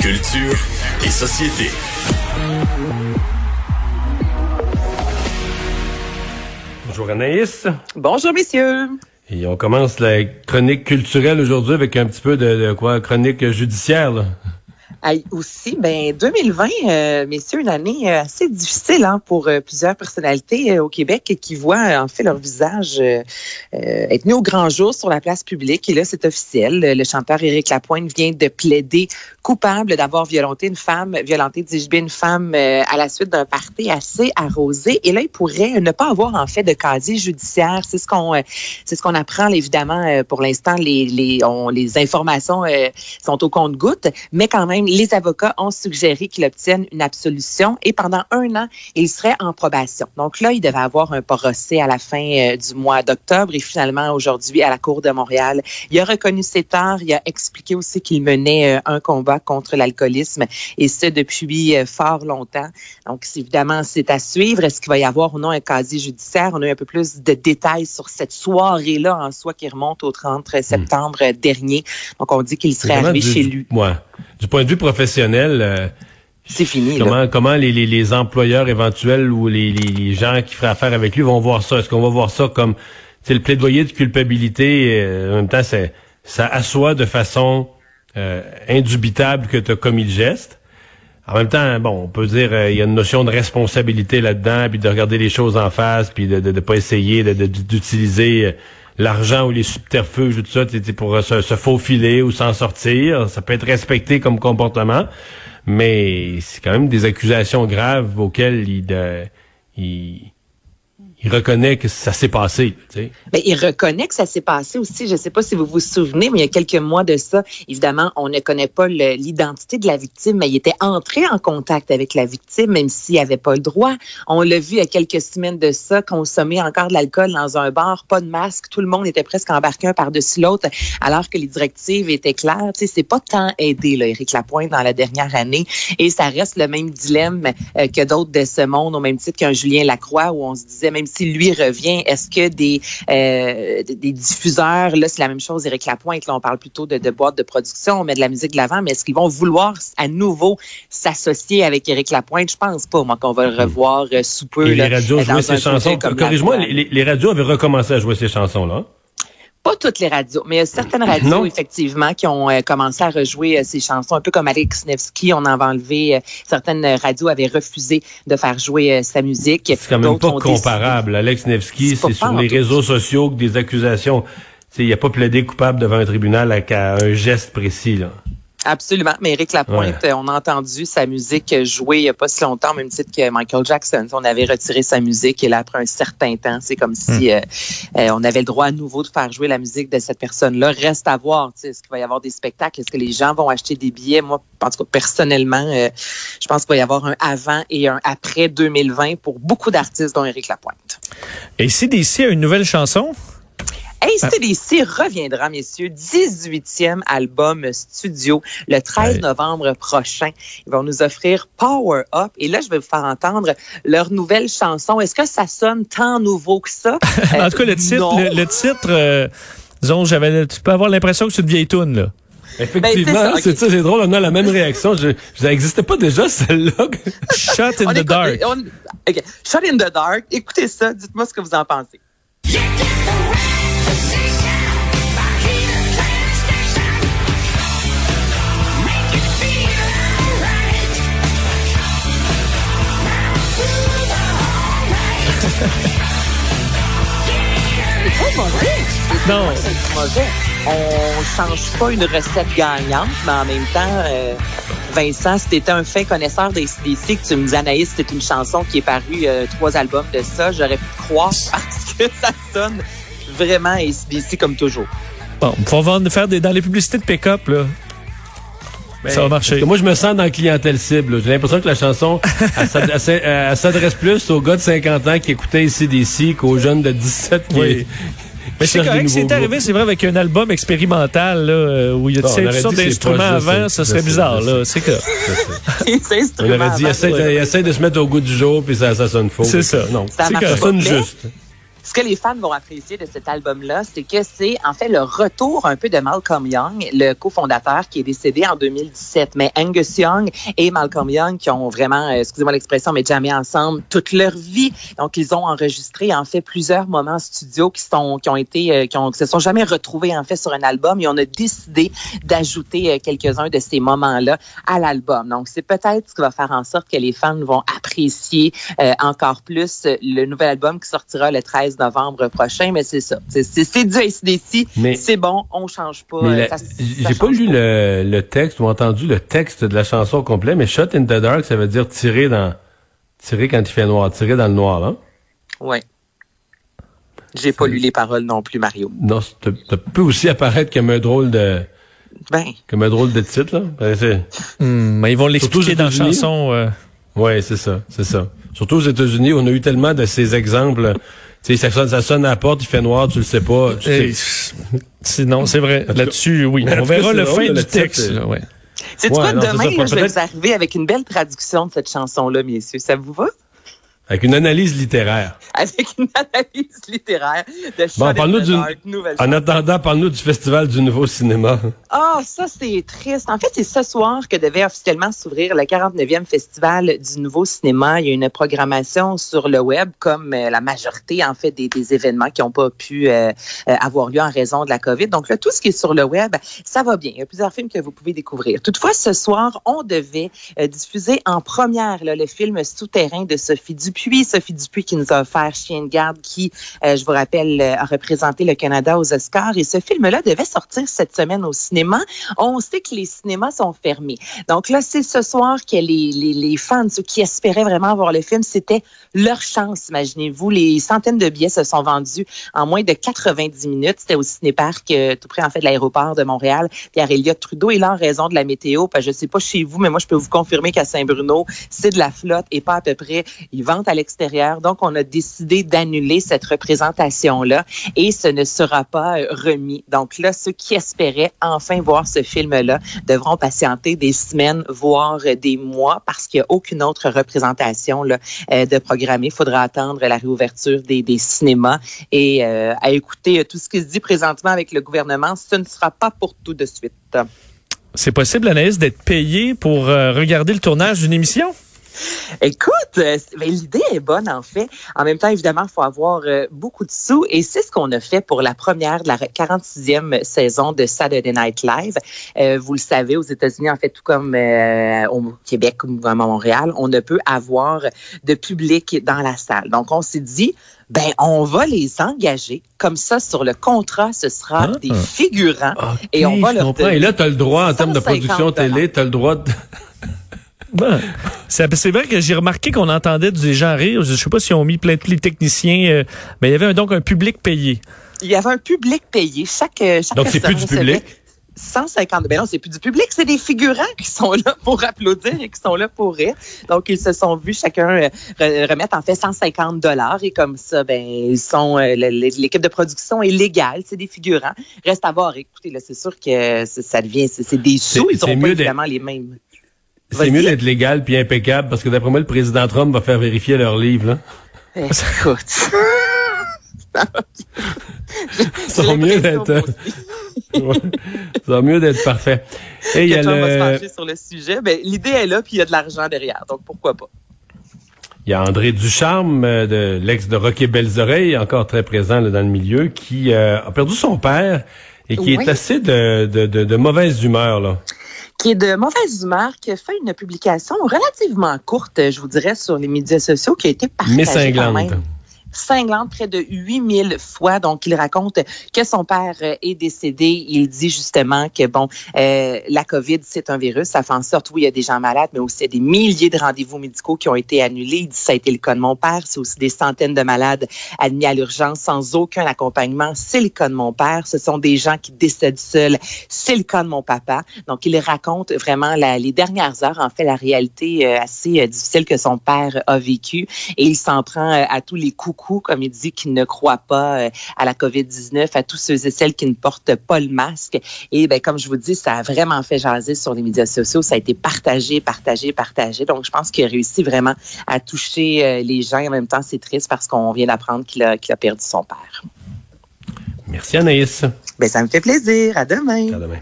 Culture et société. Bonjour Anaïs. Bonjour messieurs. Et on commence la chronique culturelle aujourd'hui avec un petit peu de, de quoi? Chronique judiciaire. Là. Aussi, ben 2020, euh, messieurs, une année euh, assez difficile hein, pour euh, plusieurs personnalités au Québec qui voient en fait leur visage être mis au grand jour sur la place publique. Et là, c'est officiel. Le chanteur Éric Lapointe vient de plaider coupable d'avoir violenté une femme, violenté, dis-je bien, une femme à la suite d'un party assez arrosé. Et là, il pourrait ne pas avoir en fait de casier judiciaire. C'est ce qu'on, c'est ce qu'on apprend évidemment pour l'instant. Les les, on, les informations sont au compte-gouttes, mais quand même les avocats ont suggéré qu'il obtienne une absolution et pendant un an, il serait en probation. Donc là, il devait avoir un procès à la fin euh, du mois d'octobre et finalement aujourd'hui à la Cour de Montréal. Il a reconnu ses torts, il a expliqué aussi qu'il menait euh, un combat contre l'alcoolisme et ce depuis euh, fort longtemps. Donc évidemment, c'est à suivre. Est-ce qu'il va y avoir ou non un casier judiciaire? On a eu un peu plus de détails sur cette soirée-là en soi qui remonte au 30 hmm. septembre dernier. Donc on dit qu'il serait arrivé chez lui. Ouais du point de vue professionnel, euh, c'est fini. Comment, comment les, les, les, employeurs éventuels ou les, les, gens qui feraient affaire avec lui vont voir ça? Est-ce qu'on va voir ça comme c'est le plaidoyer de culpabilité? Euh, en même temps, c'est, ça assoit de façon euh, indubitable que tu as commis le geste. En même temps, bon, on peut dire il y a une notion de responsabilité là-dedans, puis de regarder les choses en face, puis de ne de, pas essayer d'utiliser l'argent ou les subterfuges ou tout ça pour se, se faufiler ou s'en sortir. Ça peut être respecté comme comportement, mais c'est quand même des accusations graves auxquelles il, de, il il reconnaît que ça s'est passé. Tu sais. Ben, il reconnaît que ça s'est passé aussi. Je ne sais pas si vous vous souvenez, mais il y a quelques mois de ça, évidemment, on ne connaît pas l'identité de la victime, mais il était entré en contact avec la victime, même s'il avait pas le droit. On l'a vu il y a quelques semaines de ça, consommer encore de l'alcool dans un bar, pas de masque, tout le monde était presque embarqué un par-dessus l'autre, alors que les directives étaient claires. Tu sais, c'est pas tant aidé, là, Éric Lapointe, dans la dernière année, et ça reste le même dilemme euh, que d'autres de ce monde, au même titre qu'un Julien Lacroix, où on se disait, même si lui revient, est-ce que des, euh, des diffuseurs, là, c'est la même chose, Éric Lapointe, là, on parle plutôt de, de boîtes de production, on met de la musique de l'avant, mais est-ce qu'ils vont vouloir à nouveau s'associer avec Éric Lapointe? Je pense pas, moi, qu'on va le revoir euh, sous peu. Et les radios jouaient ses chansons. Corrige-moi, les, les, radios avaient recommencé à jouer ces chansons-là. Pas toutes les radios, mais il y a certaines radios, effectivement, qui ont euh, commencé à rejouer euh, ces chansons, un peu comme Alex Nevsky. On avait enlevé, euh, certaines radios avaient refusé de faire jouer sa musique. C'est quand même pas comparable. Alex Nevsky, c'est sur les réseaux sociaux que des accusations. Il n'y a pas plaidé coupable devant un tribunal avec un geste précis. Là. Absolument. Mais Eric Lapointe, on a entendu sa musique jouer il n'y a pas si longtemps, même titre que Michael Jackson. On avait retiré sa musique et là, après un certain temps, c'est comme si hmm. euh, euh, on avait le droit à nouveau de faire jouer la musique de cette personne-là. Reste à voir, est-ce qu'il va y avoir des spectacles? Est-ce que les gens vont acheter des billets? Moi, en tout cas, personnellement, euh, je pense qu'il va y avoir un avant et un après 2020 pour beaucoup d'artistes, dont Eric Lapointe. Et CDC a une nouvelle chanson? ACDC reviendra, messieurs, 18e album studio le 13 novembre prochain. Ils vont nous offrir Power Up. Et là, je vais vous faire entendre leur nouvelle chanson. Est-ce que ça sonne tant nouveau que ça? en tout cas, le titre, le, titre euh, disons, j'avais, tu peux avoir l'impression que c'est une vieille toune, là. Effectivement, ben, c'est ça, c'est drôle, on a la même réaction. Je, ça n'existait pas déjà, celle-là. Shut in the dark. Shut in the dark. Écoutez ça, dites-moi ce que vous en pensez. Non. On change pas une recette gagnante, mais en même temps, euh, Vincent, si t'étais un fin connaisseur des CDC, que tu me disais, Anaïs, c'est une chanson qui est parue euh, trois albums de ça, j'aurais pu croire parce que ça sonne vraiment ACDC comme toujours. Bon, on va faire des, dans les publicités de pick-up, là. Ben, ça va marcher. moi, je me sens dans la clientèle cible. J'ai l'impression que la chanson, elle s'adresse plus aux gars de 50 ans qui écoutaient ici qu'aux jeunes de 17 qui, mais c'est correct, c'est arrivé, c'est vrai, avec un album expérimental là, où il y a toutes sortes d'instruments avant, ça serait bizarre. là. C'est que. On aurait dit, essaie de, essaie de se mettre au goût du jour, puis ça, ça sonne faux. C'est ça. Non, ça, sonne juste. Ce que les fans vont apprécier de cet album-là, c'est que c'est en fait le retour un peu de Malcolm Young, le cofondateur qui est décédé en 2017. Mais Angus Young et Malcolm Young qui ont vraiment, euh, excusez-moi l'expression, mais jamais ensemble toute leur vie. Donc ils ont enregistré en fait plusieurs moments studio qui sont qui ont été euh, qui, ont, se sont jamais retrouvés en fait sur un album et on a décidé d'ajouter euh, quelques-uns de ces moments-là à l'album. Donc c'est peut-être ce qui va faire en sorte que les fans vont apprécier encore plus le nouvel album qui sortira le 13 novembre prochain. Mais c'est ça, c'est du ACDC, c'est bon, on change pas. J'ai pas lu le, le, texte ou entendu le texte de la chanson complet, mais Shot in the Dark, ça veut dire tirer dans tirer quand il fait noir, tirer dans le noir, hein? Oui. J'ai pas lu les paroles non plus, Mario. Non, ça peut aussi apparaître comme un drôle de. Ben. Comme un drôle de titre, là. Ben, hmm, ils vont l'expliquer dans la chanson. Euh... Oui, c'est ça, c'est ça. Surtout aux États-Unis, on a eu tellement de ces exemples. Tu sais, ça sonne, ça sonne à la porte, il fait noir, tu le sais pas. Sinon, c'est vrai. Là-dessus, oui. On verra le fin du texte. ouais. C'est quoi, demain, je vais vous arriver avec une belle traduction de cette chanson-là, messieurs? Ça vous va? Avec une analyse littéraire. Avec une analyse littéraire de bon, parle du, En attendant, parle-nous du Festival du Nouveau Cinéma. Ah, ça, c'est triste. En fait, c'est ce soir que devait officiellement s'ouvrir le 49e Festival du Nouveau Cinéma. Il y a une programmation sur le web, comme euh, la majorité, en fait, des, des événements qui n'ont pas pu euh, euh, avoir lieu en raison de la COVID. Donc là, tout ce qui est sur le web, ça va bien. Il y a plusieurs films que vous pouvez découvrir. Toutefois, ce soir, on devait diffuser en première là, le film Souterrain de Sophie Dupuis puis Sophie Dupuis qui nous a offert Chien de garde, qui, euh, je vous rappelle, euh, a représenté le Canada aux Oscars. Et ce film-là devait sortir cette semaine au cinéma. On sait que les cinémas sont fermés. Donc là, c'est ce soir que les, les, les fans, ceux qui espéraient vraiment voir le film, c'était leur chance, imaginez-vous. Les centaines de billets se sont vendus en moins de 90 minutes. C'était au cinéparc euh, tout près, en fait, de l'aéroport de Montréal. Pierre Elliott Trudeau, il a en raison de la météo. Que je sais pas chez vous, mais moi, je peux vous confirmer qu'à Saint-Bruno, c'est de la flotte et pas à peu près. Ils vendent à l'extérieur. Donc, on a décidé d'annuler cette représentation-là et ce ne sera pas euh, remis. Donc là, ceux qui espéraient enfin voir ce film-là devront patienter des semaines, voire des mois, parce qu'il n'y a aucune autre représentation là, euh, de programme. Il faudra attendre la réouverture des, cinémas et euh, à écouter tout ce qui se dit présentement avec le gouvernement. Ce ne sera pas pour tout de suite. C'est possible, Anaïs, d'être payé pour regarder le tournage d'une émission? Écoute, euh, l'idée est bonne en fait. En même temps, évidemment, il faut avoir euh, beaucoup de sous et c'est ce qu'on a fait pour la première de la 46e saison de Saturday Night Live. Euh, vous le savez, aux États-Unis, en fait, tout comme au Québec ou à Montréal, on ne peut avoir de public dans la salle. Donc, on s'est dit, ben on va les engager. Comme ça, sur le contrat, ce sera ah. des figurants et on va leur Et là, tu as le droit, en termes de production télé, tu as le droit de... Ben, c'est vrai que j'ai remarqué qu'on entendait des gens rire. Je ne sais pas si on mis plein de les techniciens, euh, mais il y avait donc un public payé. Il y avait un public payé. Chaque, euh, chaque donc c'est plus du public? 150. Ben non, c'est plus du public, c'est des figurants qui sont là pour applaudir et qui sont là pour rire. Donc, ils se sont vus chacun euh, remettre en fait 150 dollars et comme ça, ben ils sont l'équipe de production est légale, c'est des figurants. Reste à voir. Écoutez, là, c'est sûr que ça devient, c'est des sous, ils ont pas évidemment les mêmes. C'est mieux d'être légal puis impeccable parce que d'après moi, le président Trump va faire vérifier leurs livres. Là. Écoute. ça va mieux d'être. ça va mieux d'être parfait. Et il y a le... va se pencher sur le sujet. Ben, l'idée est là, puis il y a de l'argent derrière. Donc pourquoi pas? Il y a André Ducharme, euh, de l'ex de Rocky Belles Oreilles, encore très présent là, dans le milieu, qui euh, a perdu son père et qui est assez de, de, de, de mauvaise humeur. là qui est de mauvaise humeur, qui a fait une publication relativement courte, je vous dirais, sur les médias sociaux, qui a été partagée quand même cinglante près de 8000 fois. Donc, il raconte que son père euh, est décédé. Il dit justement que, bon, euh, la COVID, c'est un virus. Ça fait en sorte, oui, il y a des gens malades, mais aussi il y a des milliers de rendez-vous médicaux qui ont été annulés. Il dit, ça a été le cas de mon père. C'est aussi des centaines de malades admis à l'urgence sans aucun accompagnement. C'est le cas de mon père. Ce sont des gens qui décèdent seuls. C'est le cas de mon papa. Donc, il raconte vraiment la, les dernières heures, en fait, la réalité euh, assez difficile que son père a vécue. Et il s'en prend à tous les coups beaucoup, comme il dit, qui ne croient pas euh, à la COVID-19, à tous ceux et celles qui ne portent pas le masque. Et ben, comme je vous dis, ça a vraiment fait jaser sur les médias sociaux. Ça a été partagé, partagé, partagé. Donc, je pense qu'il a réussi vraiment à toucher euh, les gens. En même temps, c'est triste parce qu'on vient d'apprendre qu'il a, qu'il a perdu son père. Merci Anaïs. Ben, ça me fait plaisir. À demain. À demain.